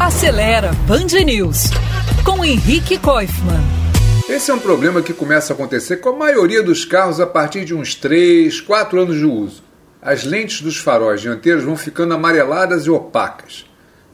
Acelera Band News com Henrique Koifman. Esse é um problema que começa a acontecer com a maioria dos carros a partir de uns 3, 4 anos de uso. As lentes dos faróis dianteiros vão ficando amareladas e opacas.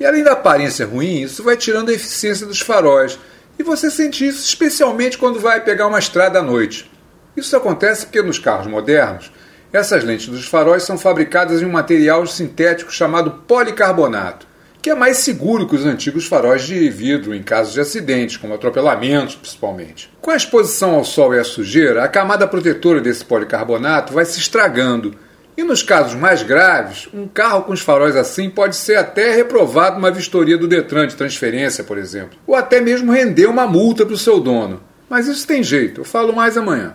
E além da aparência ruim, isso vai tirando a eficiência dos faróis. E você sente isso especialmente quando vai pegar uma estrada à noite. Isso acontece porque nos carros modernos, essas lentes dos faróis são fabricadas em um material sintético chamado policarbonato, que é mais seguro que os antigos faróis de vidro em casos de acidentes, como atropelamentos principalmente. Com a exposição ao sol e à sujeira, a camada protetora desse policarbonato vai se estragando e nos casos mais graves, um carro com os faróis assim pode ser até reprovado numa vistoria do Detran de transferência, por exemplo, ou até mesmo render uma multa para o seu dono. Mas isso tem jeito, eu falo mais amanhã.